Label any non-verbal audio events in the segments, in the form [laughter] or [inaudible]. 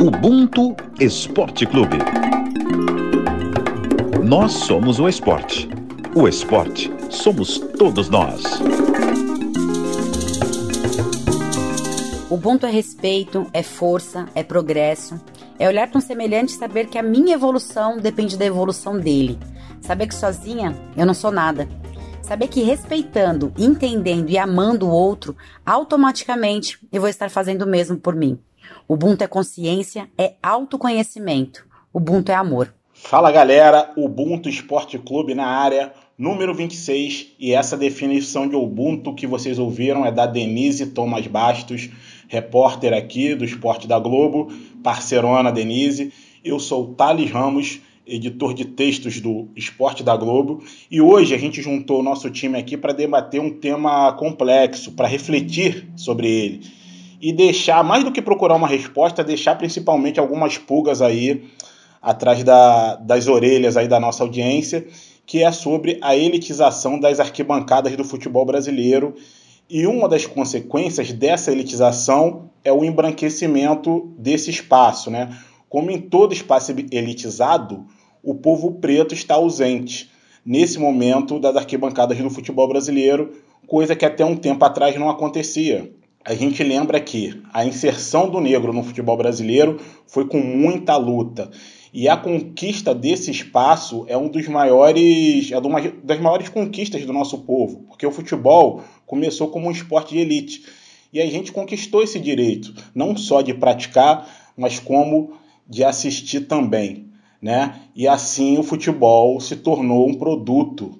Ubuntu Esporte Clube. Nós somos o esporte. O esporte somos todos nós. Ubuntu é respeito, é força, é progresso. É olhar para um semelhante e saber que a minha evolução depende da evolução dele. Saber que sozinha eu não sou nada. Saber que respeitando, entendendo e amando o outro, automaticamente eu vou estar fazendo o mesmo por mim. Ubuntu é consciência, é autoconhecimento. Ubuntu é amor. Fala galera, Ubuntu Esporte Clube na área, número 26, e essa definição de Ubuntu que vocês ouviram é da Denise Thomas Bastos, repórter aqui do Esporte da Globo, parceirona Denise. Eu sou Thales Ramos, editor de textos do Esporte da Globo, e hoje a gente juntou o nosso time aqui para debater um tema complexo, para refletir sobre ele e deixar, mais do que procurar uma resposta, deixar principalmente algumas pulgas aí atrás da, das orelhas aí da nossa audiência, que é sobre a elitização das arquibancadas do futebol brasileiro. E uma das consequências dessa elitização é o embranquecimento desse espaço, né? Como em todo espaço elitizado, o povo preto está ausente nesse momento das arquibancadas do futebol brasileiro, coisa que até um tempo atrás não acontecia a gente lembra que a inserção do negro no futebol brasileiro foi com muita luta. E a conquista desse espaço é um dos maiores, é uma das maiores conquistas do nosso povo, porque o futebol começou como um esporte de elite. E a gente conquistou esse direito, não só de praticar, mas como de assistir também, né? E assim o futebol se tornou um produto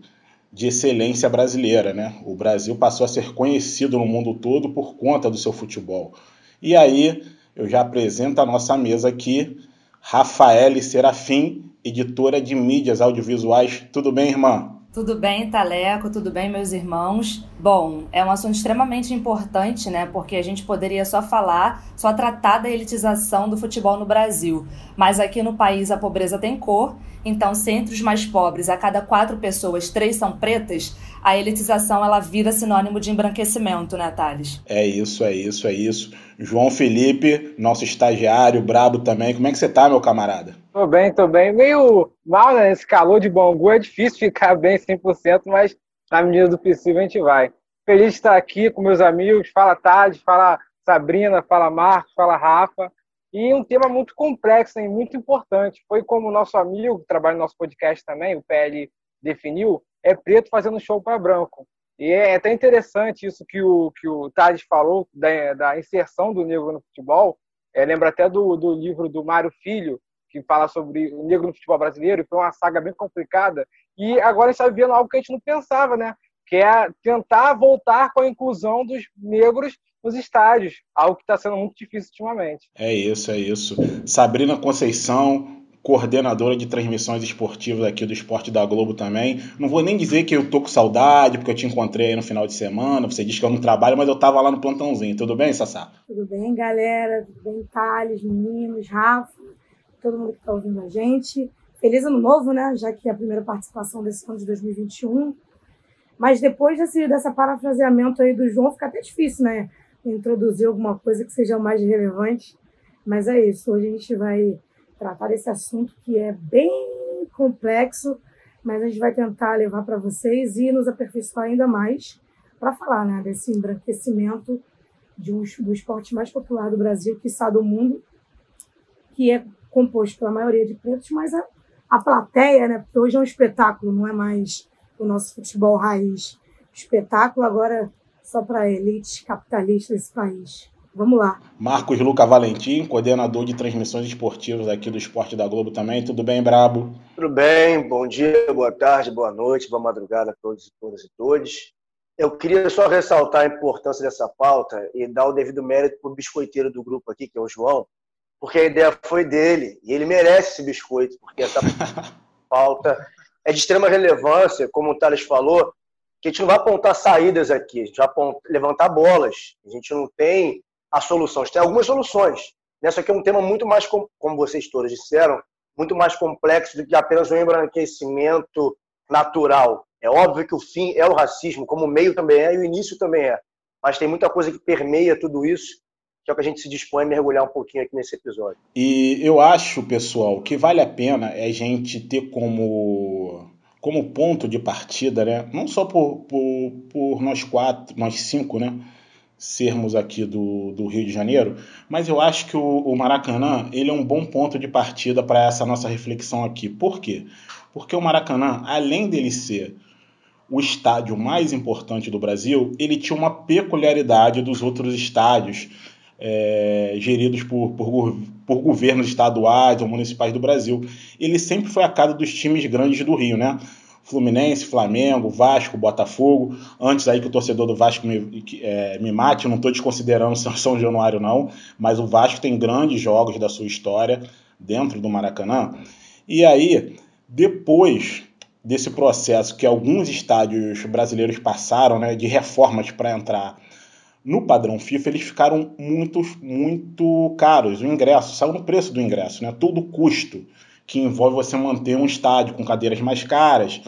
de excelência brasileira, né? O Brasil passou a ser conhecido no mundo todo por conta do seu futebol. E aí eu já apresento a nossa mesa aqui, Rafaele Serafim, editora de mídias audiovisuais. Tudo bem, irmã? Tudo bem, Taleco? Tudo bem, meus irmãos? Bom, é um assunto extremamente importante, né? Porque a gente poderia só falar, só tratar da elitização do futebol no Brasil. Mas aqui no país a pobreza tem cor, então se entre os mais pobres, a cada quatro pessoas, três são pretas, a elitização ela vira sinônimo de embranquecimento, né, Thales? É isso, é isso, é isso. João Felipe, nosso estagiário, brabo também. Como é que você tá, meu camarada? Tô bem, tô bem. Meio mal, né? Esse calor de Bangu é difícil [laughs] ficar bem 100%, mas na medida do possível a gente vai. Feliz de estar aqui com meus amigos. Fala Thales, fala Sabrina, fala Marcos, fala Rafa. E um tema muito complexo e muito importante. Foi como o nosso amigo, que trabalha no nosso podcast também, o PL definiu, é preto fazendo show para branco. E é até interessante isso que o, que o Thales falou, da, da inserção do negro no futebol. É, lembra até do, do livro do Mário Filho, que fala sobre o negro no futebol brasileiro, foi uma saga bem complicada. E agora a gente está vivendo algo que a gente não pensava, né? Que é tentar voltar com a inclusão dos negros nos estádios, algo que está sendo muito difícil ultimamente. É isso, é isso. Sabrina Conceição, coordenadora de transmissões esportivas aqui do Esporte da Globo também. Não vou nem dizer que eu tô com saudade, porque eu te encontrei aí no final de semana. Você disse que eu não trabalho, mas eu tava lá no plantãozinho. Tudo bem, Sassá? Tudo bem, galera. Tudo bem, Thales, meninos, Rafa, todo mundo que tá ouvindo a gente. Feliz ano novo, né? Já que é a primeira participação desse ano de 2021. Mas depois desse, dessa parafraseamento aí do João, fica até difícil, né? Introduzir alguma coisa que seja mais relevante. Mas é isso. Hoje a gente vai tratar desse assunto que é bem complexo, mas a gente vai tentar levar para vocês e nos aperfeiçoar ainda mais para falar né, desse embranquecimento de um, do esporte mais popular do Brasil, que está do mundo, que é composto pela maioria de pretos, mas a, a plateia, né, porque hoje é um espetáculo, não é mais o nosso futebol raiz. Espetáculo agora só para elites capitalistas desse país. Vamos lá. Marcos Luca Valentim, coordenador de transmissões esportivas aqui do Esporte da Globo também. Tudo bem, Brabo? Tudo bem, bom dia, boa tarde, boa noite, boa madrugada a todos e todas e todos. Eu queria só ressaltar a importância dessa pauta e dar o devido mérito para o biscoiteiro do grupo aqui, que é o João, porque a ideia foi dele e ele merece esse biscoito, porque essa [laughs] pauta é de extrema relevância, como o Thales falou, que a gente não vai apontar saídas aqui, a gente vai apontar, levantar bolas. A gente não tem a solução. Tem algumas soluções. Nessa aqui é um tema muito mais, como vocês todos disseram, muito mais complexo do que apenas um embranquecimento natural. É óbvio que o fim é o racismo, como o meio também é e o início também é. Mas tem muita coisa que permeia tudo isso que é o que a gente se dispõe a mergulhar um pouquinho aqui nesse episódio. E eu acho, pessoal, que vale a pena é a gente ter como como ponto de partida, né? Não só por, por, por nós quatro, nós cinco, né? Sermos aqui do, do Rio de Janeiro, mas eu acho que o, o Maracanã ele é um bom ponto de partida para essa nossa reflexão aqui. Por quê? Porque o Maracanã, além dele ser o estádio mais importante do Brasil, ele tinha uma peculiaridade dos outros estádios é, geridos por, por, por, governos estaduais ou municipais do Brasil. Ele sempre foi a casa dos times grandes do Rio, né? Fluminense, Flamengo, Vasco, Botafogo. Antes aí que o torcedor do Vasco me, é, me mate, eu não estou desconsiderando [laughs] São Januário não, mas o Vasco tem grandes jogos da sua história dentro do Maracanã. E aí, depois desse processo que alguns estádios brasileiros passaram, né, de reformas para entrar no padrão FIFA, eles ficaram muito, muito caros. O ingresso saiu no preço do ingresso, né? Todo custo que envolve você manter um estádio com cadeiras mais caras,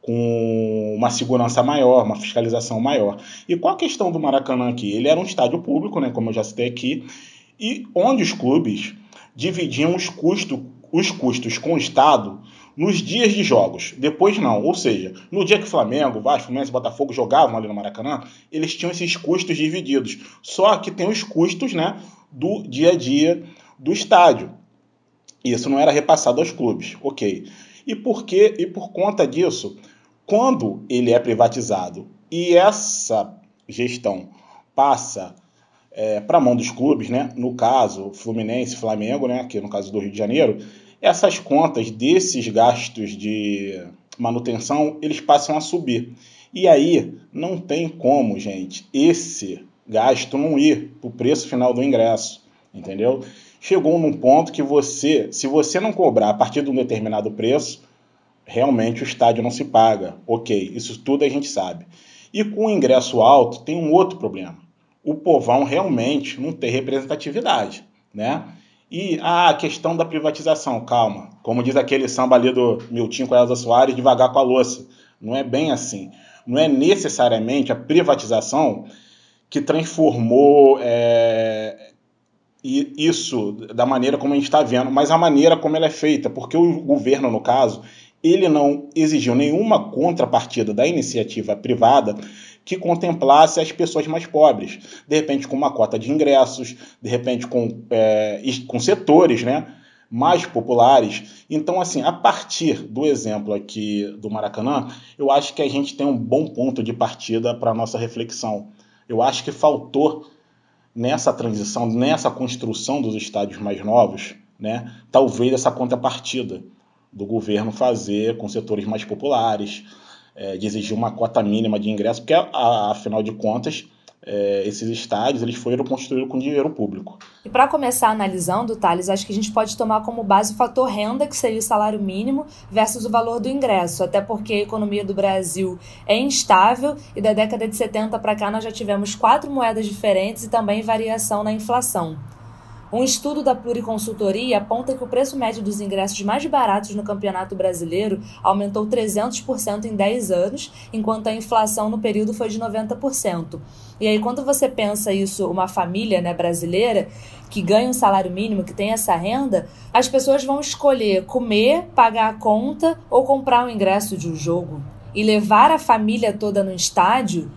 com uma segurança maior, uma fiscalização maior. E qual a questão do Maracanã aqui? Ele era um estádio público, né, como eu já citei aqui, e onde os clubes dividiam os, custo, os custos com o Estado nos dias de jogos. Depois não. Ou seja, no dia que Flamengo, Vasco, Fluminense e Botafogo jogavam ali no Maracanã, eles tinham esses custos divididos. Só que tem os custos né, do dia a dia do estádio. Isso não era repassado aos clubes, ok. E por quê? E por conta disso, quando ele é privatizado e essa gestão passa é, para a mão dos clubes, né? no caso Fluminense, Flamengo, né? aqui no caso do Rio de Janeiro, essas contas desses gastos de manutenção eles passam a subir. E aí não tem como, gente, esse gasto não ir para o preço final do ingresso, entendeu? Chegou num ponto que você, se você não cobrar a partir de um determinado preço, realmente o estádio não se paga. Ok, isso tudo a gente sabe. E com o ingresso alto tem um outro problema. O povão realmente não tem representatividade, né? E a questão da privatização, calma. Como diz aquele samba ali do Miltinho com a Elza Soares, devagar com a louça. Não é bem assim. Não é necessariamente a privatização que transformou é, e isso da maneira como a gente está vendo, mas a maneira como ela é feita, porque o governo, no caso, ele não exigiu nenhuma contrapartida da iniciativa privada que contemplasse as pessoas mais pobres, de repente com uma cota de ingressos, de repente com, é, com setores né, mais populares. Então, assim, a partir do exemplo aqui do Maracanã, eu acho que a gente tem um bom ponto de partida para a nossa reflexão. Eu acho que faltou nessa transição, nessa construção dos estádios mais novos, né, talvez essa contrapartida do governo fazer com setores mais populares, é, de exigir uma cota mínima de ingresso, porque, afinal de contas, é, esses estádios eles foram construídos com dinheiro público. E para começar analisando, Thales, acho que a gente pode tomar como base o fator renda, que seria o salário mínimo, versus o valor do ingresso, até porque a economia do Brasil é instável e da década de 70 para cá nós já tivemos quatro moedas diferentes e também variação na inflação. Um estudo da Pluriconsultoria aponta que o preço médio dos ingressos mais baratos no Campeonato Brasileiro aumentou 300% em 10 anos, enquanto a inflação no período foi de 90%. E aí, quando você pensa isso, uma família né, brasileira que ganha um salário mínimo, que tem essa renda, as pessoas vão escolher comer, pagar a conta ou comprar o um ingresso de um jogo. E levar a família toda no estádio,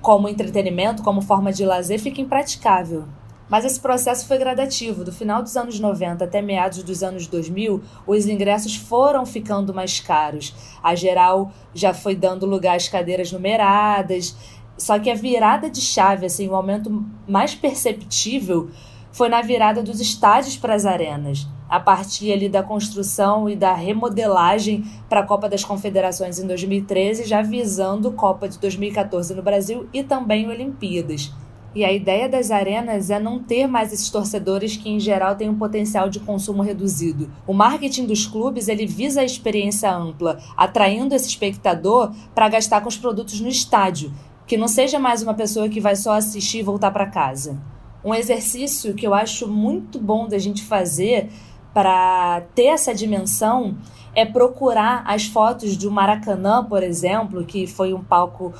como entretenimento, como forma de lazer, fica impraticável. Mas esse processo foi gradativo. Do final dos anos 90 até meados dos anos 2000, os ingressos foram ficando mais caros. A geral já foi dando lugar às cadeiras numeradas. Só que a virada de chave, assim, o aumento mais perceptível foi na virada dos estádios para as arenas, a partir ali da construção e da remodelagem para a Copa das Confederações em 2013, já visando Copa de 2014 no Brasil e também Olimpíadas. E a ideia das arenas é não ter mais esses torcedores que, em geral, têm um potencial de consumo reduzido. O marketing dos clubes ele visa a experiência ampla, atraindo esse espectador para gastar com os produtos no estádio, que não seja mais uma pessoa que vai só assistir e voltar para casa. Um exercício que eu acho muito bom da gente fazer para ter essa dimensão é procurar as fotos do Maracanã, por exemplo, que foi um palco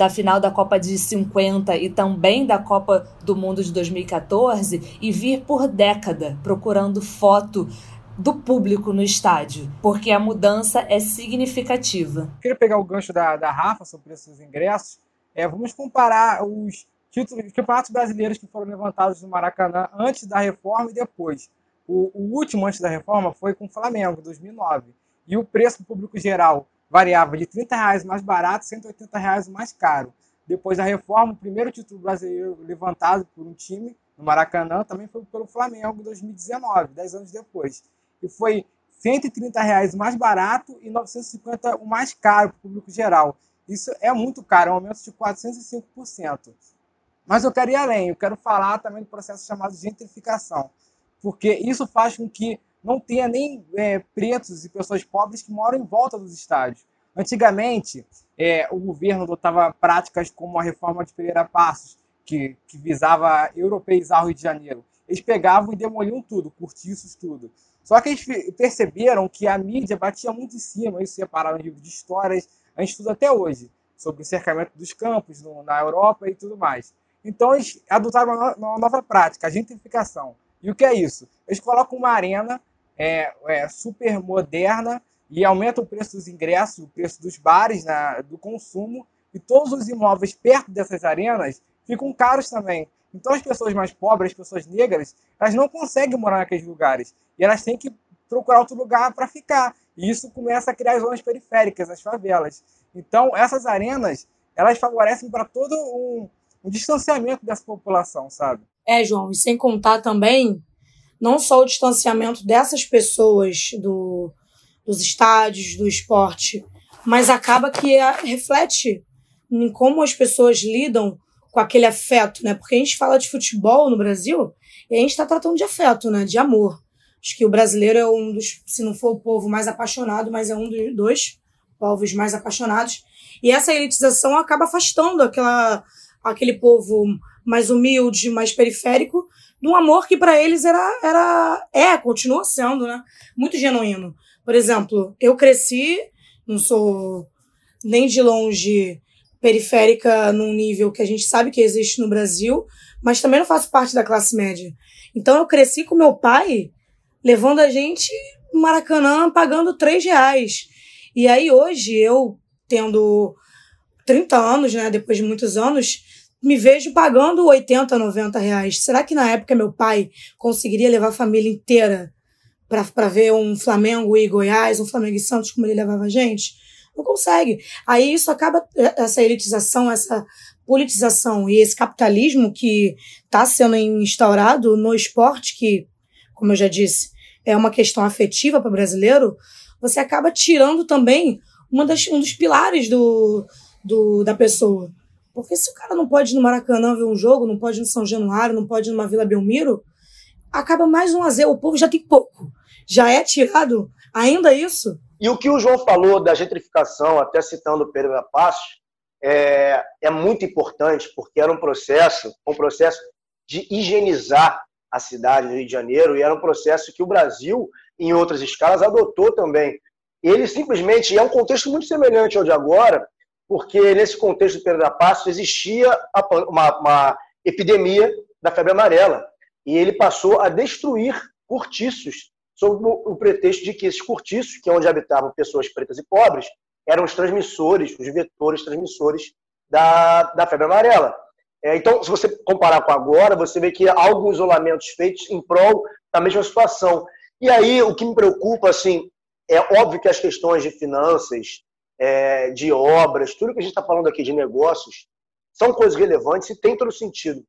da final da Copa de 50 e também da Copa do Mundo de 2014 e vir por década procurando foto do público no estádio, porque a mudança é significativa. Eu queria pegar o gancho da, da Rafa sobre esses ingressos. É, vamos comparar os títulos, os campeonatos brasileiros que foram levantados no Maracanã antes da reforma e depois. O, o último antes da reforma foi com o Flamengo, 2009. E o preço público geral variava de 30 reais mais barato, 180 reais mais caro. Depois da reforma, o primeiro título brasileiro levantado por um time no Maracanã também foi pelo Flamengo em 2019, 10 anos depois. E foi 130 reais mais barato e 950 o mais caro para o público geral. Isso é muito caro, é um aumento de 405%. Mas eu quero ir além, eu quero falar também do processo chamado gentrificação, porque isso faz com que não tenha nem é, pretos e pessoas pobres que moram em volta dos estádios. Antigamente, é, o governo adotava práticas como a reforma de Pereira Passos, que, que visava europeizar o Rio de Janeiro. Eles pegavam e demoliam tudo, cortiços, tudo. Só que eles perceberam que a mídia batia muito em cima, isso separado em livros de histórias, a gente estuda até hoje, sobre o cercamento dos campos no, na Europa e tudo mais. Então eles adotaram uma, uma nova prática, a gentrificação. E o que é isso? Eles colocam uma arena é, é, super moderna e aumenta o preço dos ingressos, o preço dos bares, né, do consumo, e todos os imóveis perto dessas arenas ficam caros também. Então as pessoas mais pobres, as pessoas negras, elas não conseguem morar naqueles lugares e elas têm que procurar outro lugar para ficar. E isso começa a criar zonas periféricas, as favelas. Então essas arenas, elas favorecem para todo um, um distanciamento dessa população, sabe? É, João, e sem contar também não só o distanciamento dessas pessoas do, dos estádios, do esporte, mas acaba que reflete em como as pessoas lidam com aquele afeto, né? Porque a gente fala de futebol no Brasil e a gente está tratando de afeto, né? De amor. Acho que o brasileiro é um dos, se não for o povo mais apaixonado, mas é um dos dois povos mais apaixonados. E essa elitização acaba afastando aquela, aquele povo mais humilde, mais periférico, de um amor que para eles era, era, é, continua sendo, né? Muito genuíno. Por exemplo, eu cresci, não sou nem de longe periférica num nível que a gente sabe que existe no Brasil, mas também não faço parte da classe média. Então eu cresci com meu pai levando a gente no Maracanã pagando três reais. E aí hoje eu, tendo 30 anos, né, depois de muitos anos, me vejo pagando 80, 90 reais. Será que na época meu pai conseguiria levar a família inteira para ver um Flamengo e Goiás, um Flamengo e Santos, como ele levava a gente? Não consegue. Aí isso acaba, essa elitização, essa politização e esse capitalismo que está sendo instaurado no esporte, que, como eu já disse, é uma questão afetiva para o brasileiro, você acaba tirando também uma das, um dos pilares do, do, da pessoa. Porque se o cara não pode ir no Maracanã ver um jogo, não pode ir no São Januário, não pode ir numa Vila Belmiro, acaba mais um a zero. O povo já tem pouco. Já é tirado ainda isso. E o que o João falou da gentrificação, até citando o Pedro da Passos, é, é muito importante, porque era um processo, um processo de higienizar a cidade do Rio de Janeiro, e era um processo que o Brasil, em outras escalas, adotou também. Ele simplesmente, é um contexto muito semelhante ao de agora, porque nesse contexto do Pedro da Passos existia uma, uma epidemia da febre amarela e ele passou a destruir cortiços sob o pretexto de que esses cortiços, que é onde habitavam pessoas pretas e pobres, eram os transmissores, os vetores transmissores da, da febre amarela. É, então, se você comparar com agora, você vê que há alguns isolamentos feitos em prol da mesma situação. E aí, o que me preocupa, assim, é óbvio que as questões de finanças, é, de obras, tudo que a gente está falando aqui de negócios, são coisas relevantes e tem todo sentido.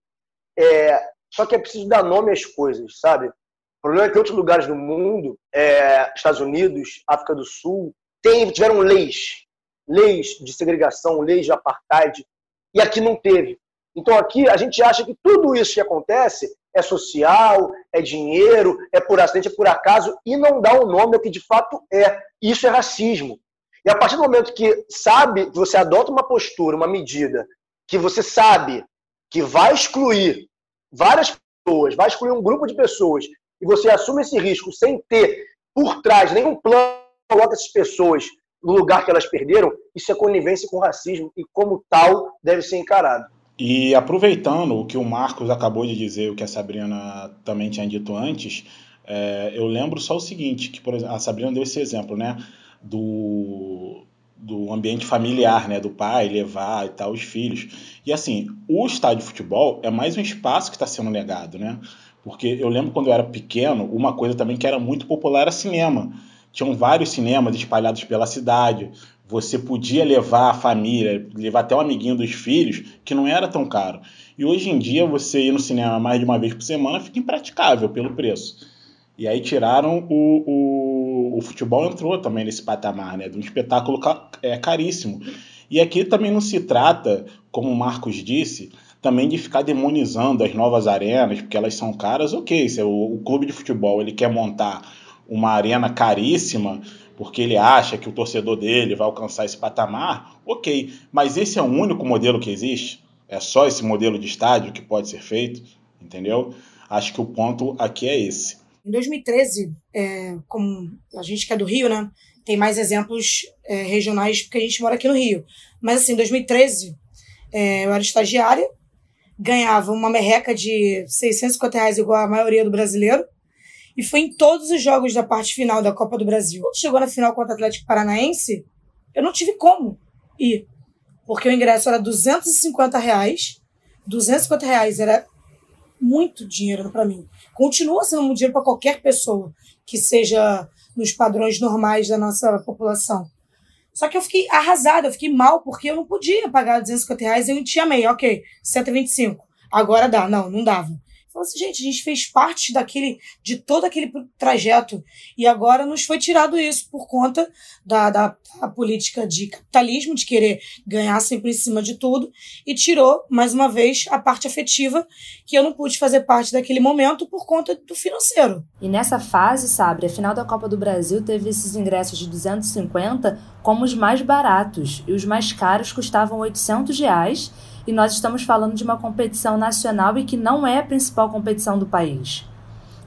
É, só que é preciso dar nome às coisas, sabe? O problema é que outros lugares do mundo, é, Estados Unidos, África do Sul, tem, tiveram leis, leis de segregação, leis de apartheid, e aqui não teve. Então aqui a gente acha que tudo isso que acontece é social, é dinheiro, é por acidente, é por acaso, e não dá o um nome ao que de fato é. Isso é racismo. E a partir do momento que sabe, que você adota uma postura, uma medida, que você sabe que vai excluir várias pessoas, vai excluir um grupo de pessoas, e você assume esse risco sem ter por trás nenhum plano que coloca essas pessoas no lugar que elas perderam, isso é conivência com racismo e, como tal, deve ser encarado. E aproveitando o que o Marcos acabou de dizer, o que a Sabrina também tinha dito antes, é, eu lembro só o seguinte, que por exemplo, a Sabrina deu esse exemplo, né, do, do ambiente familiar, né, do pai levar e tal os filhos. E assim, o estádio de futebol é mais um espaço que está sendo negado, né? Porque eu lembro quando eu era pequeno, uma coisa também que era muito popular era cinema. Tinham vários cinemas espalhados pela cidade. Você podia levar a família, levar até um amiguinho dos filhos, que não era tão caro. E hoje em dia, você ir no cinema mais de uma vez por semana fica impraticável pelo preço. E aí tiraram o, o, o futebol entrou também nesse patamar, né? De um espetáculo é, caríssimo. E aqui também não se trata, como o Marcos disse, também de ficar demonizando as novas arenas, porque elas são caras, ok. Se o, o clube de futebol ele quer montar uma arena caríssima, porque ele acha que o torcedor dele vai alcançar esse patamar, ok. Mas esse é o único modelo que existe? É só esse modelo de estádio que pode ser feito? Entendeu? Acho que o ponto aqui é esse. Em 2013, é, como a gente que é do Rio, né, tem mais exemplos é, regionais porque a gente mora aqui no Rio. Mas assim, em 2013, é, eu era estagiária, ganhava uma merreca de 650 reais igual a maioria do brasileiro, e foi em todos os jogos da parte final da Copa do Brasil. Quando chegou na final contra o Atlético Paranaense, eu não tive como ir, porque o ingresso era 250 reais, 250 reais era muito dinheiro para mim. Continua sendo muito dinheiro para qualquer pessoa que seja nos padrões normais da nossa população. Só que eu fiquei arrasada, eu fiquei mal, porque eu não podia pagar 250 reais, eu tinha meio, ok, 125. Agora dá. Não, não dava. Falou assim, gente, a gente fez parte daquele, de todo aquele trajeto e agora nos foi tirado isso por conta da, da, da, política de capitalismo, de querer ganhar sempre em cima de tudo e tirou, mais uma vez, a parte afetiva que eu não pude fazer parte daquele momento por conta do financeiro. E nessa fase, sabe, a final da Copa do Brasil teve esses ingressos de 250 como os mais baratos e os mais caros custavam 800 reais e nós estamos falando de uma competição nacional e que não é a principal competição do país.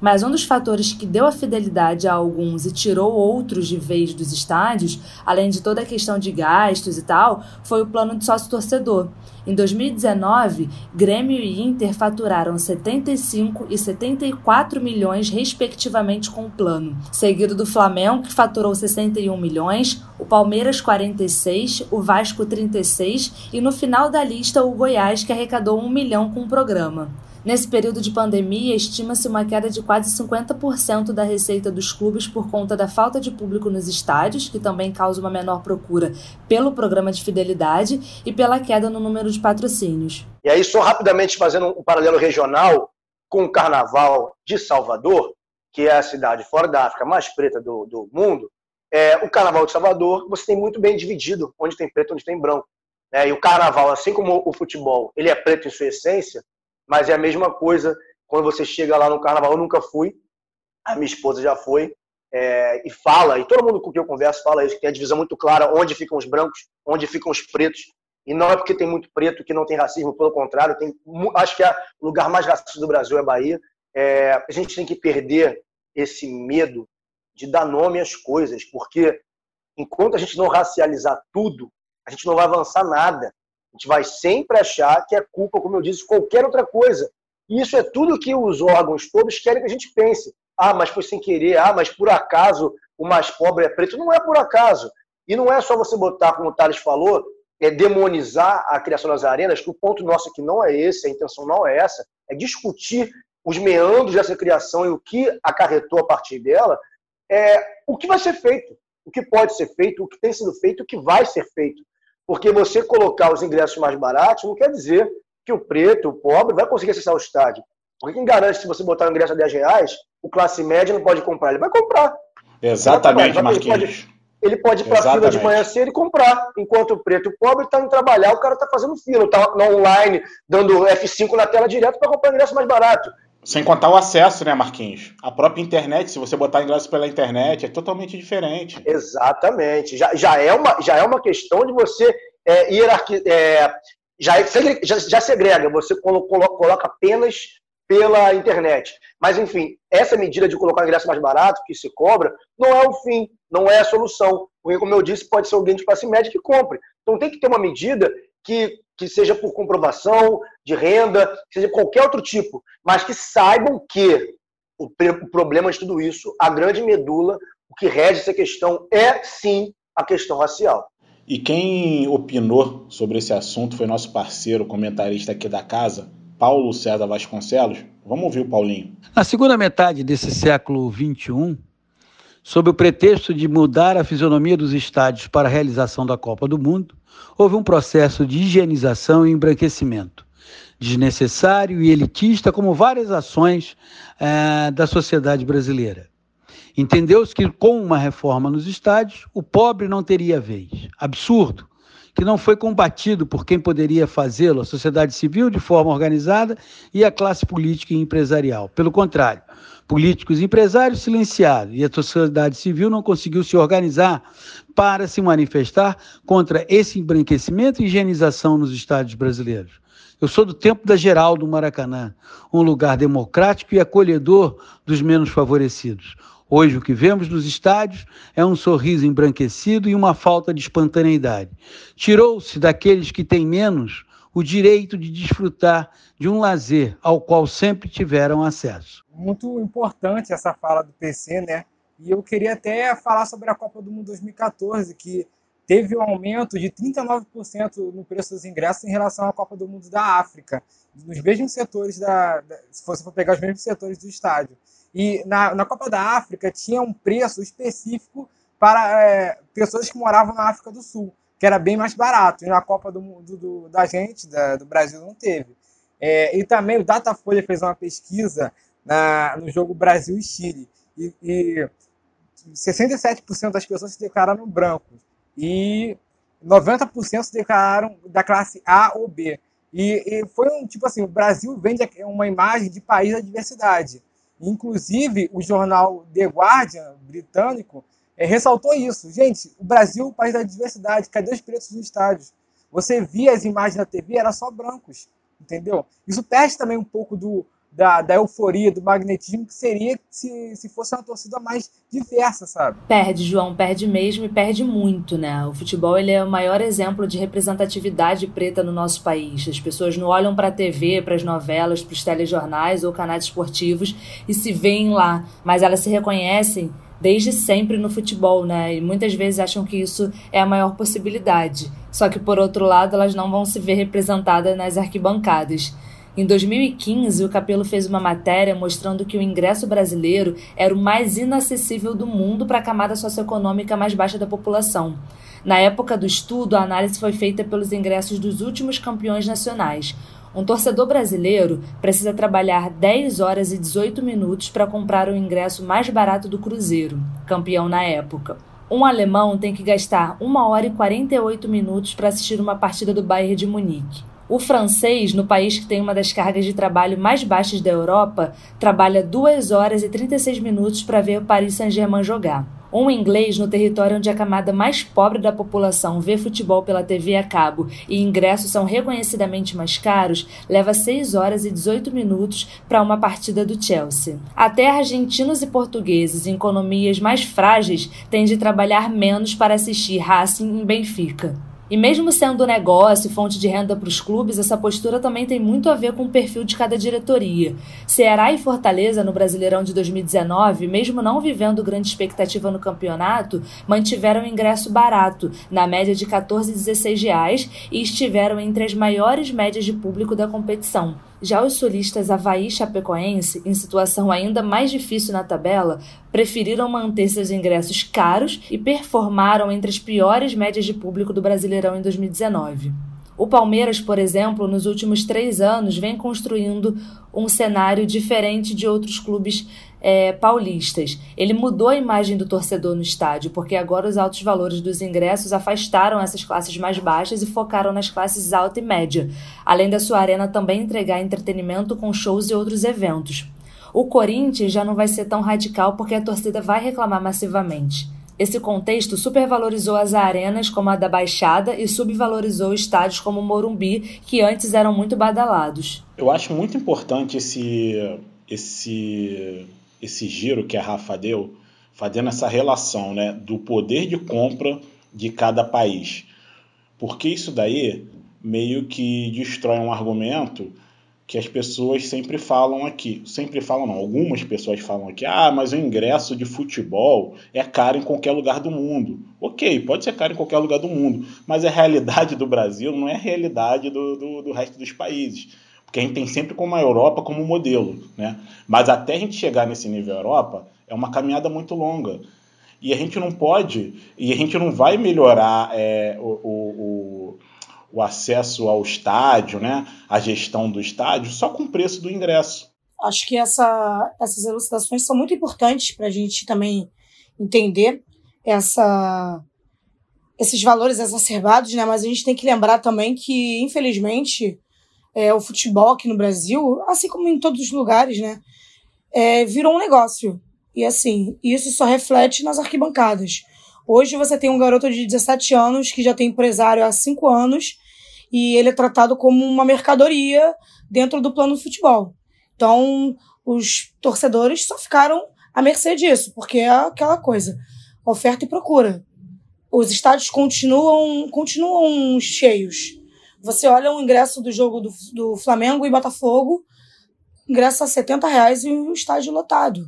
Mas um dos fatores que deu a fidelidade a alguns e tirou outros de vez dos estádios, além de toda a questão de gastos e tal, foi o plano de sócio-torcedor. Em 2019, Grêmio e Inter faturaram 75 e 74 milhões, respectivamente, com o plano, seguido do Flamengo, que faturou 61 milhões, o Palmeiras 46, o Vasco 36 e no final da lista o Goiás, que arrecadou 1 milhão com o programa. Nesse período de pandemia, estima-se uma queda de quase 50% da receita dos clubes por conta da falta de público nos estádios, que também causa uma menor procura pelo programa de fidelidade e pela queda no número de patrocínios. E aí, só rapidamente fazendo um paralelo regional com o Carnaval de Salvador, que é a cidade fora da África mais preta do, do mundo, é, o Carnaval de Salvador você tem muito bem dividido, onde tem preto, onde tem branco. É, e o Carnaval, assim como o futebol, ele é preto em sua essência, mas é a mesma coisa quando você chega lá no carnaval. Eu nunca fui, a minha esposa já foi, é, e fala, e todo mundo com quem eu converso fala isso, que tem a divisão muito clara onde ficam os brancos, onde ficam os pretos. E não é porque tem muito preto que não tem racismo, pelo contrário, tem, acho que é o lugar mais racista do Brasil é a Bahia. É, a gente tem que perder esse medo de dar nome às coisas, porque enquanto a gente não racializar tudo, a gente não vai avançar nada. A gente vai sempre achar que é culpa, como eu disse, qualquer outra coisa. E isso é tudo que os órgãos todos querem que a gente pense. Ah, mas foi sem querer. Ah, mas por acaso o mais pobre é preto. Não é por acaso. E não é só você botar, como o Thales falou, é demonizar a criação das arenas, que o ponto nosso aqui não é esse, a intenção não é essa, é discutir os meandros dessa criação e o que acarretou a partir dela, é o que vai ser feito, o que pode ser feito, o que tem sido feito, o que vai ser feito. Porque você colocar os ingressos mais baratos não quer dizer que o preto, o pobre, vai conseguir acessar o estádio. Porque quem garante se você botar o ingresso a 10 reais, o classe média não pode comprar? Ele vai comprar. Exatamente, Marquinhos. Ele pode, ele pode ir para a fila de manhã cedo e comprar. Enquanto o preto o pobre está indo trabalhar, o cara está fazendo fila, está online, dando F5 na tela direto para comprar o ingresso mais barato. Sem contar o acesso, né, Marquinhos? A própria internet, se você botar ingresso pela internet, é totalmente diferente. Exatamente. Já, já, é, uma, já é uma questão de você é. É, já, já, já segrega, você coloca apenas pela internet. Mas, enfim, essa medida de colocar ingresso mais barato, que se cobra, não é o fim, não é a solução. Porque, como eu disse, pode ser alguém de classe média que compre. Então tem que ter uma medida que, que seja por comprovação de renda, seja qualquer outro tipo, mas que saibam que o, o problema de tudo isso, a grande medula, o que rege essa questão é sim a questão racial. E quem opinou sobre esse assunto foi nosso parceiro, comentarista aqui da casa, Paulo César Vasconcelos. Vamos ouvir o Paulinho. Na segunda metade desse século XXI, sob o pretexto de mudar a fisionomia dos estádios para a realização da Copa do Mundo, houve um processo de higienização e embranquecimento, desnecessário e elitista, como várias ações é, da sociedade brasileira. Entendeu-se que com uma reforma nos estádios, o pobre não teria vez. Absurdo, que não foi combatido por quem poderia fazê-lo, a sociedade civil de forma organizada e a classe política e empresarial. Pelo contrário, políticos e empresários silenciados e a sociedade civil não conseguiu se organizar para se manifestar contra esse embranquecimento e higienização nos estádios brasileiros. Eu sou do tempo da Geraldo Maracanã, um lugar democrático e acolhedor dos menos favorecidos. Hoje, o que vemos nos estádios é um sorriso embranquecido e uma falta de espontaneidade. Tirou-se daqueles que têm menos o direito de desfrutar de um lazer ao qual sempre tiveram acesso. Muito importante essa fala do PC, né? E eu queria até falar sobre a Copa do Mundo 2014, que teve um aumento de 39% no preço dos ingressos em relação à Copa do Mundo da África, nos mesmos setores da, da se você for pegar os mesmos setores do estádio. E na, na Copa da África tinha um preço específico para é, pessoas que moravam na África do Sul, que era bem mais barato. E na Copa do, do, da gente, da, do Brasil, não teve. É, e também o Datafolha fez uma pesquisa na, no jogo Brasil e Chile. E, e 67% das pessoas se declararam brancos e 90% se declararam da classe A ou B. E, e, foi um tipo assim: o Brasil vende uma imagem de país da diversidade. Inclusive, o jornal The Guardian britânico é, ressaltou isso. Gente, o Brasil é o país da diversidade. Cadê os pretos nos estádios? Você via as imagens na TV, era só brancos, entendeu? Isso perde também um pouco do, da, da euforia, do magnetismo que seria se, se fosse uma torcida mais diversa, sabe? Perde, João, perde mesmo e perde muito, né? O futebol ele é o maior exemplo de representatividade preta no nosso país. As pessoas não olham para a TV, para as novelas, para os telejornais ou canais esportivos e se veem lá, mas elas se reconhecem desde sempre no futebol, né? E muitas vezes acham que isso é a maior possibilidade. Só que por outro lado, elas não vão se ver representadas nas arquibancadas. Em 2015, o Capelo fez uma matéria mostrando que o ingresso brasileiro era o mais inacessível do mundo para a camada socioeconômica mais baixa da população. Na época do estudo, a análise foi feita pelos ingressos dos últimos campeões nacionais. Um torcedor brasileiro precisa trabalhar 10 horas e 18 minutos para comprar o ingresso mais barato do Cruzeiro, campeão na época. Um alemão tem que gastar 1 hora e 48 minutos para assistir uma partida do Bayern de Munique. O francês, no país que tem uma das cargas de trabalho mais baixas da Europa, trabalha 2 horas e 36 minutos para ver o Paris Saint-Germain jogar. Um inglês, no território onde a camada mais pobre da população vê futebol pela TV a cabo e ingressos são reconhecidamente mais caros, leva 6 horas e 18 minutos para uma partida do Chelsea. Até argentinos e portugueses, em economias mais frágeis, têm de trabalhar menos para assistir Racing em Benfica. E mesmo sendo negócio e fonte de renda para os clubes, essa postura também tem muito a ver com o perfil de cada diretoria. Ceará e Fortaleza, no Brasileirão de 2019, mesmo não vivendo grande expectativa no campeonato, mantiveram ingresso barato, na média de R$ 14 e 16 reais, e estiveram entre as maiores médias de público da competição. Já os solistas Havaí Chapecoense, em situação ainda mais difícil na tabela, preferiram manter seus ingressos caros e performaram entre as piores médias de público do Brasileirão em 2019. O Palmeiras, por exemplo, nos últimos três anos vem construindo um cenário diferente de outros clubes é, paulistas. Ele mudou a imagem do torcedor no estádio, porque agora os altos valores dos ingressos afastaram essas classes mais baixas e focaram nas classes alta e média, além da sua arena também entregar entretenimento com shows e outros eventos. O Corinthians já não vai ser tão radical porque a torcida vai reclamar massivamente. Esse contexto supervalorizou as arenas como a da Baixada e subvalorizou estádios como o Morumbi, que antes eram muito badalados. Eu acho muito importante esse, esse, esse giro que a Rafa deu, fazendo essa relação né, do poder de compra de cada país. Porque isso daí meio que destrói um argumento que as pessoas sempre falam aqui. Sempre falam, não, algumas pessoas falam aqui, ah, mas o ingresso de futebol é caro em qualquer lugar do mundo. Ok, pode ser caro em qualquer lugar do mundo, mas a realidade do Brasil não é a realidade do, do, do resto dos países. Porque a gente tem sempre como a Europa como modelo, né? Mas até a gente chegar nesse nível Europa, é uma caminhada muito longa. E a gente não pode, e a gente não vai melhorar é, o, o o acesso ao estádio, né, a gestão do estádio, só com o preço do ingresso. Acho que essa, essas elucidações são muito importantes para a gente também entender essa, esses valores exacerbados, né? Mas a gente tem que lembrar também que, infelizmente, é, o futebol aqui no Brasil, assim como em todos os lugares, né, é, virou um negócio. E assim, isso só reflete nas arquibancadas. Hoje você tem um garoto de 17 anos que já tem empresário há 5 anos e ele é tratado como uma mercadoria dentro do plano do futebol. Então, os torcedores só ficaram à mercê disso, porque é aquela coisa, oferta e procura. Os estádios continuam, continuam cheios. Você olha o ingresso do jogo do, do Flamengo e Botafogo, ingresso a 70 reais e o estádio lotado,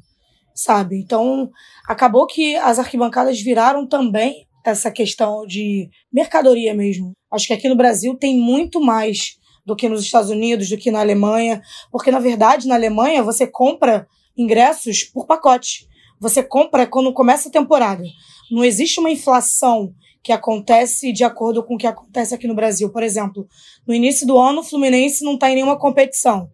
sabe? Então, acabou que as arquibancadas viraram também essa questão de mercadoria mesmo. Acho que aqui no Brasil tem muito mais do que nos Estados Unidos, do que na Alemanha, porque na verdade na Alemanha você compra ingressos por pacote. Você compra quando começa a temporada. Não existe uma inflação que acontece de acordo com o que acontece aqui no Brasil. Por exemplo, no início do ano, o Fluminense não está em nenhuma competição.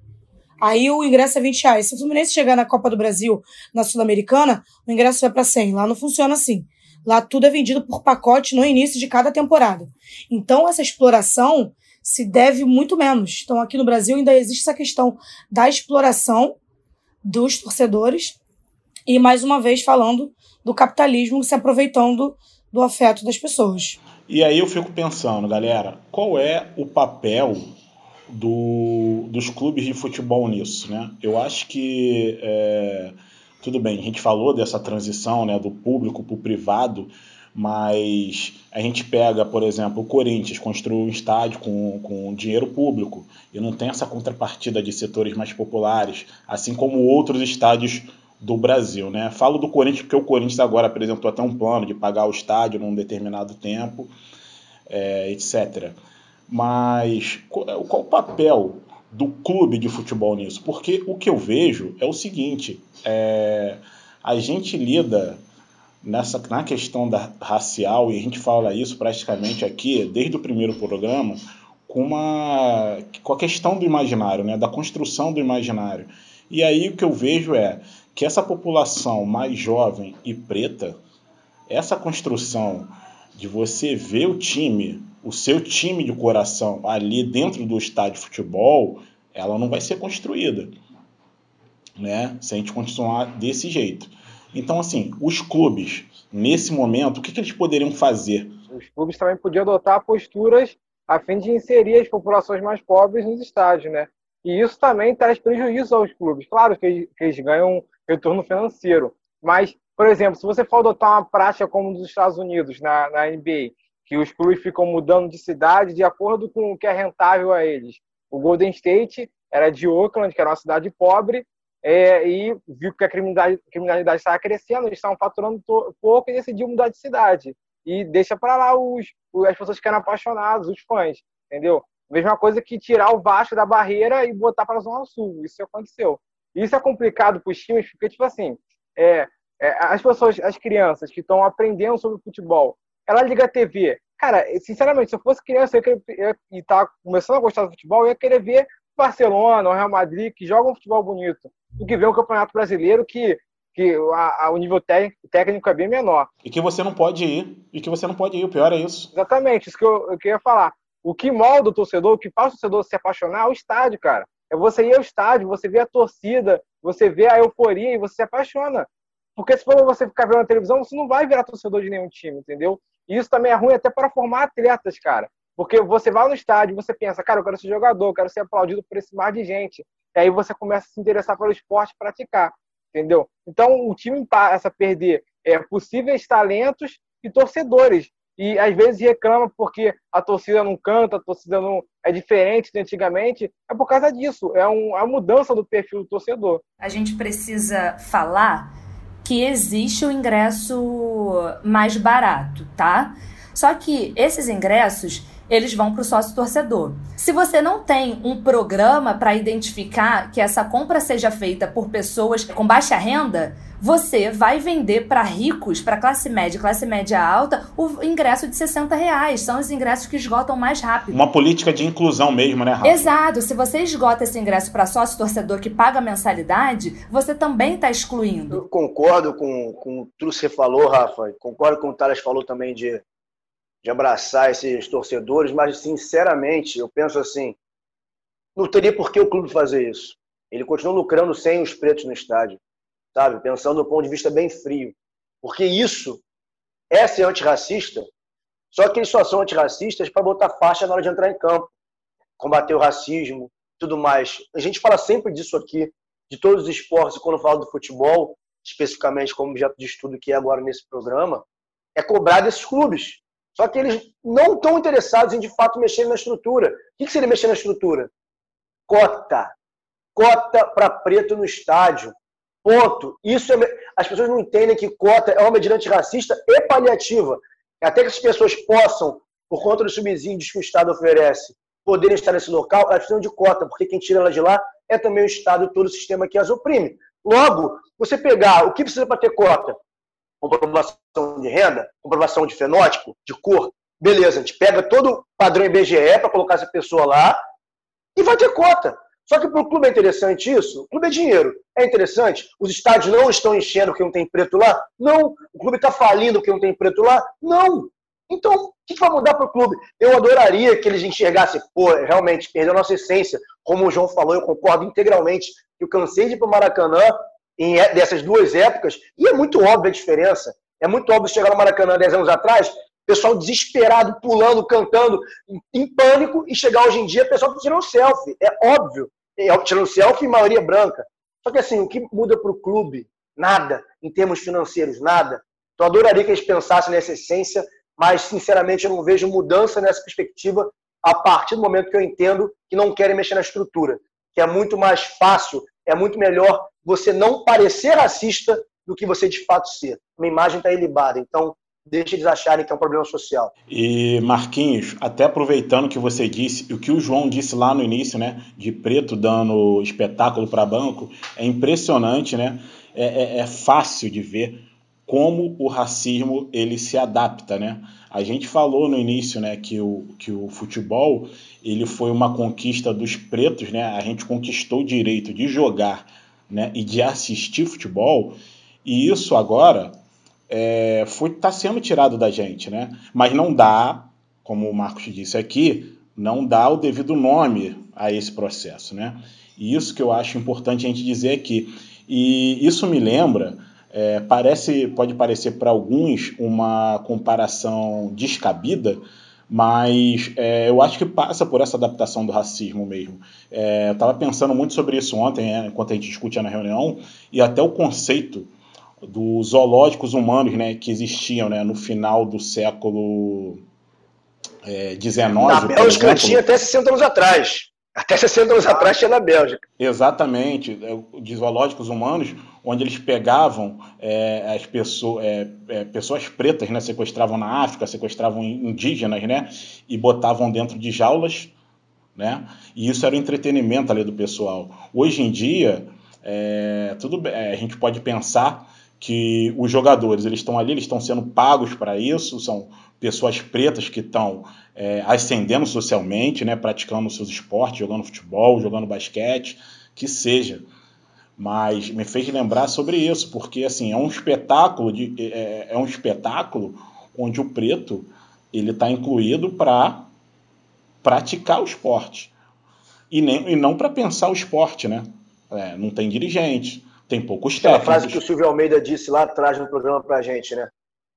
Aí o ingresso é 20 reais. Se o Fluminense chegar na Copa do Brasil, na Sul-Americana, o ingresso vai para 100. Lá não funciona assim. Lá tudo é vendido por pacote no início de cada temporada. Então, essa exploração se deve muito menos. Então, aqui no Brasil ainda existe essa questão da exploração dos torcedores e, mais uma vez, falando do capitalismo se aproveitando do afeto das pessoas. E aí eu fico pensando, galera, qual é o papel do, dos clubes de futebol nisso? Né? Eu acho que. É tudo bem, a gente falou dessa transição né, do público para o privado, mas a gente pega, por exemplo, o Corinthians construiu um estádio com, com dinheiro público e não tem essa contrapartida de setores mais populares, assim como outros estádios do Brasil. Né? Falo do Corinthians porque o Corinthians agora apresentou até um plano de pagar o estádio num determinado tempo, é, etc. Mas qual, qual o papel do clube de futebol nisso, porque o que eu vejo é o seguinte: é, a gente lida nessa na questão da racial e a gente fala isso praticamente aqui desde o primeiro programa com uma com a questão do imaginário, né, da construção do imaginário. E aí o que eu vejo é que essa população mais jovem e preta, essa construção de você ver o time o seu time de coração ali dentro do estádio de futebol, ela não vai ser construída, né? Se a gente continuar desse jeito. Então, assim, os clubes, nesse momento, o que, que eles poderiam fazer? Os clubes também podiam adotar posturas a fim de inserir as populações mais pobres nos estádios, né? E isso também traz prejuízo aos clubes. Claro que eles ganham retorno financeiro, mas, por exemplo, se você for adotar uma prática como dos Estados Unidos, na, na NBA, que os clubes ficam mudando de cidade de acordo com o que é rentável a eles. O Golden State era de Oakland, que era uma cidade pobre, é, e viu que a criminalidade, criminalidade estava crescendo, eles estavam faturando pouco e decidiu mudar de cidade. E deixa para lá os, as pessoas que eram apaixonadas, os fãs, entendeu? Mesma coisa que tirar o Vasco da barreira e botar para a Zona Sul. Isso aconteceu. Isso é complicado para os times, porque, tipo assim, é, é, as pessoas, as crianças que estão aprendendo sobre futebol, ela liga a TV. Cara, sinceramente, se eu fosse criança eu queria, e tá começando a gostar do futebol, eu ia querer ver Barcelona ou Real Madrid, que jogam um futebol bonito, do que ver um campeonato brasileiro que, que a, a, o nível técnico é bem menor. E que você não pode ir. E que você não pode ir, o pior é isso. Exatamente, isso que eu, eu queria falar. O que molda o torcedor, o que faz o torcedor se apaixonar é o estádio, cara. É você ir ao estádio, você vê a torcida, você vê a euforia e você se apaixona. Porque se for você ficar vendo na televisão, você não vai virar torcedor de nenhum time, entendeu? E isso também é ruim até para formar atletas, cara. Porque você vai no estádio, você pensa, cara, eu quero ser jogador, eu quero ser aplaudido por esse mar de gente. E aí você começa a se interessar pelo esporte praticar, entendeu? Então o time passa a perder é, possíveis talentos e torcedores. E às vezes reclama porque a torcida não canta, a torcida não é diferente de antigamente. É por causa disso, é um, a mudança do perfil do torcedor. A gente precisa falar que existe o ingresso mais barato, tá? Só que esses ingressos eles vão para o sócio torcedor. Se você não tem um programa para identificar que essa compra seja feita por pessoas com baixa renda, você vai vender para ricos, para classe média, classe média alta, o ingresso de 60 reais. São os ingressos que esgotam mais rápido. Uma política de inclusão mesmo, né, Rafa? Exato. Se você esgota esse ingresso para sócio torcedor que paga mensalidade, você também está excluindo. Eu concordo com, com tudo que você falou, Rafa. Concordo com o Thales falou também de de abraçar esses torcedores, mas sinceramente eu penso assim, não teria por que o clube fazer isso. Ele continua lucrando sem os pretos no estádio, sabe? Pensando do ponto de vista bem frio. Porque isso é ser antirracista, só que eles só são antirracistas para botar faixa na hora de entrar em campo, combater o racismo, tudo mais. A gente fala sempre disso aqui, de todos os esportes, e quando fala do futebol, especificamente como objeto de estudo que é agora nesse programa, é cobrar desses clubes. Só que eles não estão interessados em, de fato, mexer na estrutura. O que seria mexer na estrutura? Cota. Cota para preto no estádio. Ponto. Isso é... As pessoas não entendem que cota é uma medida antirracista e paliativa. Até que as pessoas possam, por conta dos subsídios que o Estado oferece, poderem estar nesse local, elas precisam de cota, porque quem tira elas de lá é também o Estado e todo o sistema que as oprime. Logo, você pegar o que precisa para ter cota? comprovação de renda, comprovação de fenótipo, de cor. Beleza, a gente pega todo o padrão IBGE para colocar essa pessoa lá e vai ter cota. Só que para o clube é interessante isso? O clube é dinheiro. É interessante? Os estádios não estão enchendo porque não tem preto lá? Não. O clube está falindo porque não tem preto lá? Não. Então, o que vai mudar para o clube? Eu adoraria que eles enxergassem, pô, realmente, perdeu a nossa essência. Como o João falou, eu concordo integralmente. Eu cansei de ir para o Maracanã em, é, dessas duas épocas, e é muito óbvia a diferença. É muito óbvio chegar no Maracanã 10 anos atrás, pessoal desesperado, pulando, cantando, em, em pânico, e chegar hoje em dia, pessoal tirando selfie. É óbvio. É, tirando selfie, maioria branca. Só que assim, o que muda para o clube? Nada. Em termos financeiros, nada. Então, adoraria que eles pensassem nessa essência, mas, sinceramente, eu não vejo mudança nessa perspectiva a partir do momento que eu entendo que não querem mexer na estrutura. Que é muito mais fácil, é muito melhor você não parecer racista do que você de fato ser. Uma imagem está ilibada. Então, deixe eles acharem que é um problema social. E Marquinhos, até aproveitando o que você disse, o que o João disse lá no início, né, de preto dando espetáculo para banco, é impressionante, né? É, é, é, fácil de ver como o racismo ele se adapta, né? A gente falou no início, né, que o, que o futebol ele foi uma conquista dos pretos, né? A gente conquistou o direito de jogar né, e de assistir futebol, e isso agora é, está sendo tirado da gente, né? Mas não dá, como o Marcos disse aqui, não dá o devido nome a esse processo, né? E isso que eu acho importante a gente dizer aqui. E isso me lembra, é, parece, pode parecer para alguns uma comparação descabida, mas é, eu acho que passa por essa adaptação do racismo mesmo. É, eu estava pensando muito sobre isso ontem, é, enquanto a gente discutia na reunião, e até o conceito dos zoológicos humanos né, que existiam né, no final do século XIX. É, na Bélgica tinha até 60 anos atrás. Até 60 anos atrás tinha na Bélgica. Exatamente, é, de zoológicos humanos, onde eles pegavam é, as pessoas, é, é, pessoas pretas, né, sequestravam na África, sequestravam indígenas, né, e botavam dentro de jaulas, né, e isso era o entretenimento ali do pessoal. Hoje em dia, é, tudo bem, a gente pode pensar que os jogadores eles estão ali, eles estão sendo pagos para isso, são pessoas pretas que estão é, ascendendo socialmente, né, praticando seus esportes, jogando futebol, jogando basquete, que seja. Mas me fez lembrar sobre isso, porque assim é um espetáculo de, é, é um espetáculo onde o preto ele está incluído para praticar o esporte e, nem, e não para pensar o esporte, né? É, não tem dirigente, tem poucos Aquela técnicos. frase que o Silvio Almeida disse lá atrás no programa pra gente, né?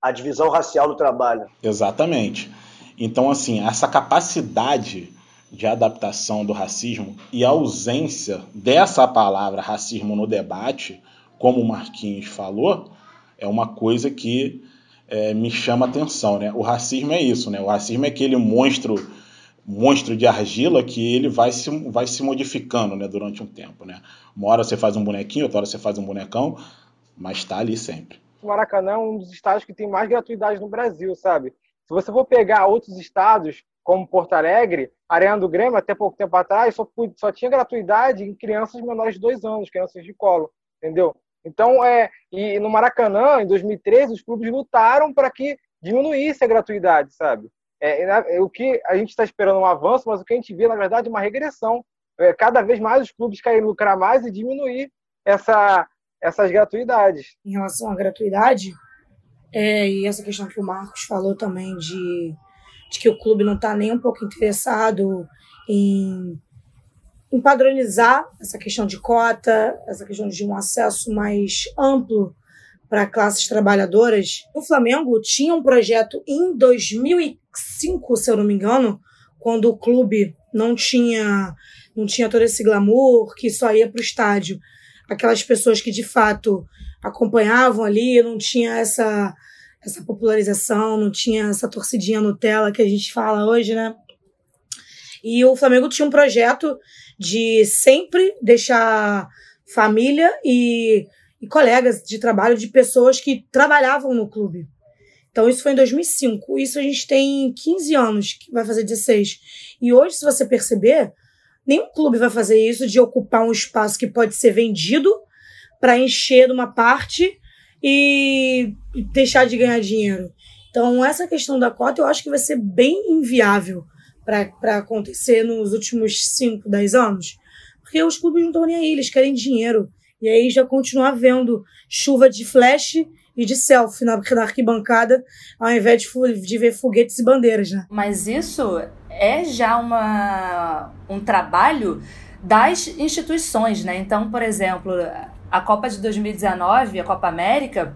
A divisão racial do trabalho. Exatamente. Então, assim, essa capacidade de adaptação do racismo e a ausência dessa palavra racismo no debate, como o Marquinhos falou, é uma coisa que é, me chama atenção, né? O racismo é isso, né? O racismo é aquele monstro monstro de argila que ele vai se, vai se modificando né, durante um tempo. Né? Uma hora você faz um bonequinho, outra hora você faz um bonecão, mas está ali sempre. O Maracanã é um dos estados que tem mais gratuidade no Brasil, sabe? Se você for pegar outros estados, como Porto Alegre, Arena do Grêmio, até pouco tempo atrás, só, só tinha gratuidade em crianças menores de dois anos, crianças de colo, entendeu? Então, é, e no Maracanã, em 2013, os clubes lutaram para que diminuísse a gratuidade, sabe? É, é, o que a gente está esperando um avanço, mas o que a gente vê, na verdade, é uma regressão. É, cada vez mais os clubes querem lucrar mais e diminuir essa, essas gratuidades. Em relação à gratuidade, é, e essa questão que o Marcos falou também de, de que o clube não está nem um pouco interessado em, em padronizar essa questão de cota, essa questão de um acesso mais amplo para classes trabalhadoras. O Flamengo tinha um projeto em 2005, se eu não me engano, quando o clube não tinha não tinha todo esse glamour, que só ia para o estádio. Aquelas pessoas que de fato acompanhavam ali, não tinha essa essa popularização, não tinha essa torcidinha Nutella que a gente fala hoje, né? E o Flamengo tinha um projeto de sempre deixar família e e colegas de trabalho de pessoas que trabalhavam no clube. Então, isso foi em 2005. Isso a gente tem 15 anos, que vai fazer 16. E hoje, se você perceber, nenhum clube vai fazer isso de ocupar um espaço que pode ser vendido para encher uma parte e deixar de ganhar dinheiro. Então, essa questão da cota eu acho que vai ser bem inviável para acontecer nos últimos 5, 10 anos. Porque os clubes não estão nem aí, eles querem dinheiro. E aí já continuar vendo chuva de flash e de selfie na, na arquibancada, ao invés de, de ver foguetes e bandeiras, né? Mas isso é já uma, um trabalho das instituições, né? Então, por exemplo, a Copa de 2019, a Copa América,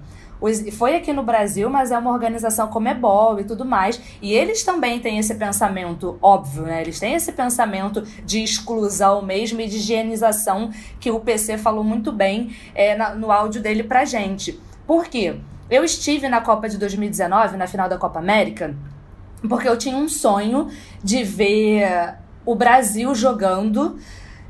foi aqui no Brasil, mas é uma organização como Ebol e tudo mais. E eles também têm esse pensamento óbvio, né? Eles têm esse pensamento de exclusão mesmo e de higienização que o PC falou muito bem é, no áudio dele pra gente. Por quê? Eu estive na Copa de 2019, na final da Copa América, porque eu tinha um sonho de ver o Brasil jogando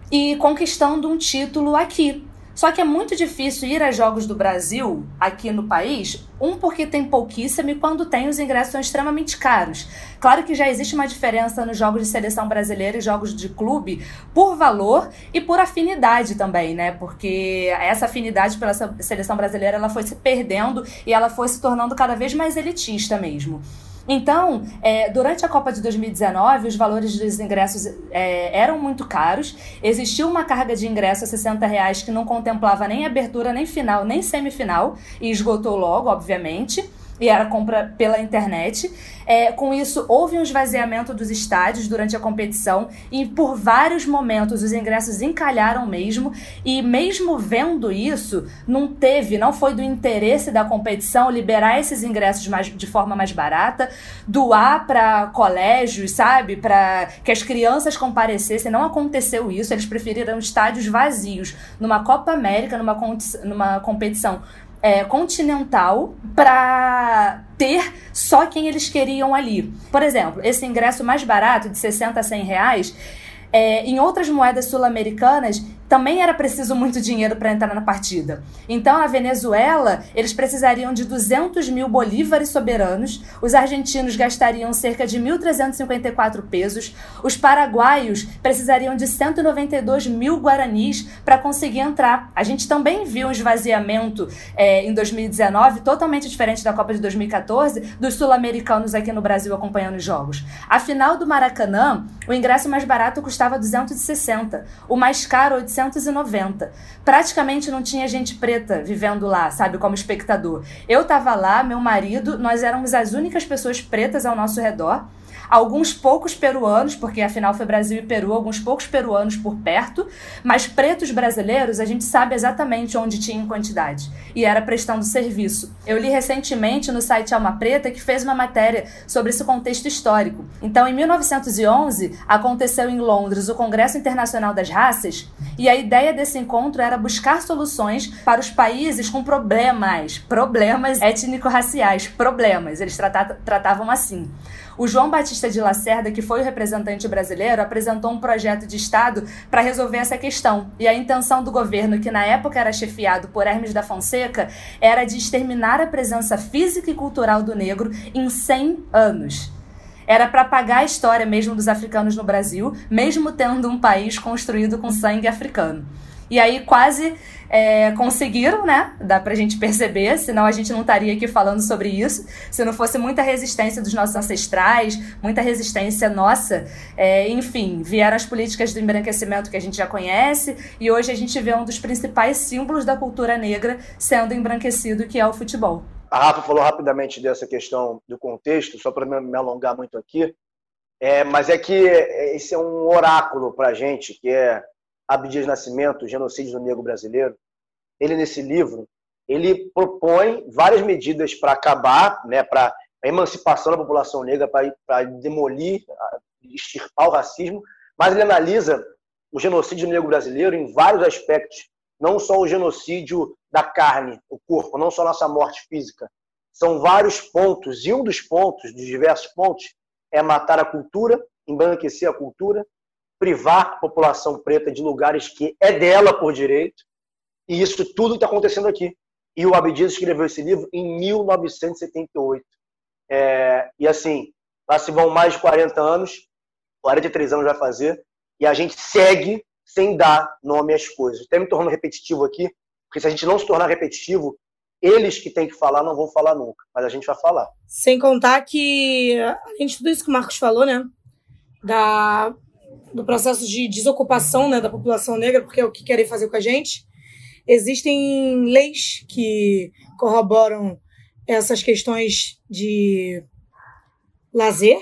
e conquistando um título aqui. Só que é muito difícil ir a jogos do Brasil aqui no país, um porque tem pouquíssimo e quando tem os ingressos são extremamente caros. Claro que já existe uma diferença nos jogos de seleção brasileira e jogos de clube por valor e por afinidade também, né? Porque essa afinidade pela seleção brasileira ela foi se perdendo e ela foi se tornando cada vez mais elitista mesmo. Então, é, durante a Copa de 2019, os valores dos ingressos é, eram muito caros. Existiu uma carga de ingresso a 60 reais que não contemplava nem abertura, nem final, nem semifinal, e esgotou logo, obviamente e era compra pela internet. É, com isso, houve um esvaziamento dos estádios durante a competição e por vários momentos os ingressos encalharam mesmo. E mesmo vendo isso, não teve, não foi do interesse da competição liberar esses ingressos mais, de forma mais barata, doar para colégios, sabe, para que as crianças comparecessem. Não aconteceu isso. Eles preferiram estádios vazios numa Copa América, numa, numa competição é, continental para ter só quem eles queriam ali. Por exemplo, esse ingresso mais barato, de 60 a 100 reais, é, em outras moedas sul-americanas, também era preciso muito dinheiro para entrar na partida. Então, na Venezuela, eles precisariam de 200 mil bolívares soberanos, os argentinos gastariam cerca de 1.354 pesos, os paraguaios precisariam de 192 mil guaranis para conseguir entrar. A gente também viu um esvaziamento é, em 2019, totalmente diferente da Copa de 2014, dos sul-americanos aqui no Brasil acompanhando os jogos. A final do Maracanã, o ingresso mais barato custava 260, o mais caro 800 1990. Praticamente não tinha gente preta vivendo lá, sabe, como espectador. Eu tava lá, meu marido, nós éramos as únicas pessoas pretas ao nosso redor. Alguns poucos peruanos, porque afinal foi Brasil e Peru, alguns poucos peruanos por perto, mas pretos brasileiros a gente sabe exatamente onde tinha em quantidade, e era prestando serviço. Eu li recentemente no site Alma Preta que fez uma matéria sobre esse contexto histórico. Então, em 1911, aconteceu em Londres o Congresso Internacional das Raças, e a ideia desse encontro era buscar soluções para os países com problemas, problemas étnico-raciais, problemas, eles tratavam assim. O João Batista de Lacerda, que foi o representante brasileiro, apresentou um projeto de Estado para resolver essa questão. E a intenção do governo, que na época era chefiado por Hermes da Fonseca, era de exterminar a presença física e cultural do negro em 100 anos era para apagar a história mesmo dos africanos no Brasil, mesmo tendo um país construído com sangue africano. E aí quase é, conseguiram, né? Dá pra gente perceber, senão a gente não estaria aqui falando sobre isso. Se não fosse muita resistência dos nossos ancestrais, muita resistência nossa, é, enfim, vieram as políticas do embranquecimento que a gente já conhece, e hoje a gente vê um dos principais símbolos da cultura negra sendo embranquecido, que é o futebol. A Rafa falou rapidamente dessa questão do contexto, só para me alongar muito aqui, é, mas é que esse é um oráculo para a gente, que é Abdias Nascimento, Genocídio do Negro Brasileiro, ele nesse livro, ele propõe várias medidas para acabar, né, para a emancipação da população negra, para demolir, extirpar o racismo, mas ele analisa o genocídio negro brasileiro em vários aspectos, não só o genocídio da carne, o corpo, não só a nossa morte física. São vários pontos, e um dos pontos, dos diversos pontos, é matar a cultura, embranquecer a cultura, privar a população preta de lugares que é dela por direito. E isso tudo está acontecendo aqui. E o Abdias escreveu esse livro em 1978. É, e assim, lá se vão mais de 40 anos, 43 anos vai fazer, e a gente segue sem dar nome às coisas. Até me tornando repetitivo aqui, porque se a gente não se tornar repetitivo, eles que têm que falar não vão falar nunca, mas a gente vai falar. Sem contar que, além de tudo isso que o Marcos falou, né, da do processo de desocupação né, da população negra, porque é o que querem fazer com a gente. Existem leis que corroboram essas questões de lazer,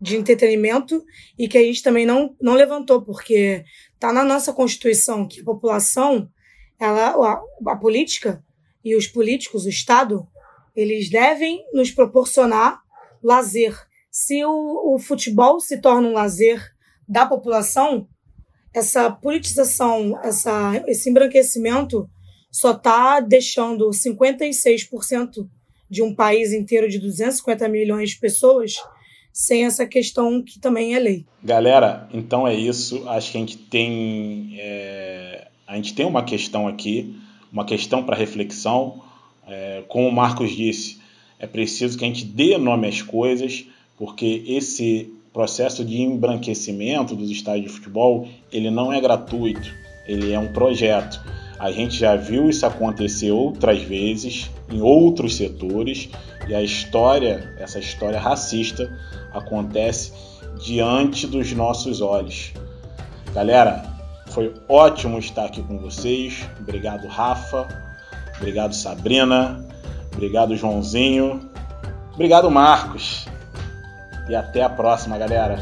de entretenimento, e que a gente também não, não levantou, porque está na nossa Constituição que a população, ela, a, a política e os políticos, o Estado, eles devem nos proporcionar lazer. Se o, o futebol se torna um lazer da população, essa politização, essa, esse embranquecimento só está deixando 56% de um país inteiro de 250 milhões de pessoas sem essa questão que também é lei. Galera, então é isso. Acho que a gente tem é, a gente tem uma questão aqui, uma questão para reflexão. É, como o Marcos disse, é preciso que a gente dê nome às coisas, porque esse processo de embranquecimento dos estádios de futebol, ele não é gratuito, ele é um projeto. A gente já viu isso acontecer outras vezes em outros setores e a história, essa história racista, acontece diante dos nossos olhos. Galera, foi ótimo estar aqui com vocês. Obrigado, Rafa. Obrigado, Sabrina. Obrigado, Joãozinho. Obrigado, Marcos. E até a próxima, galera.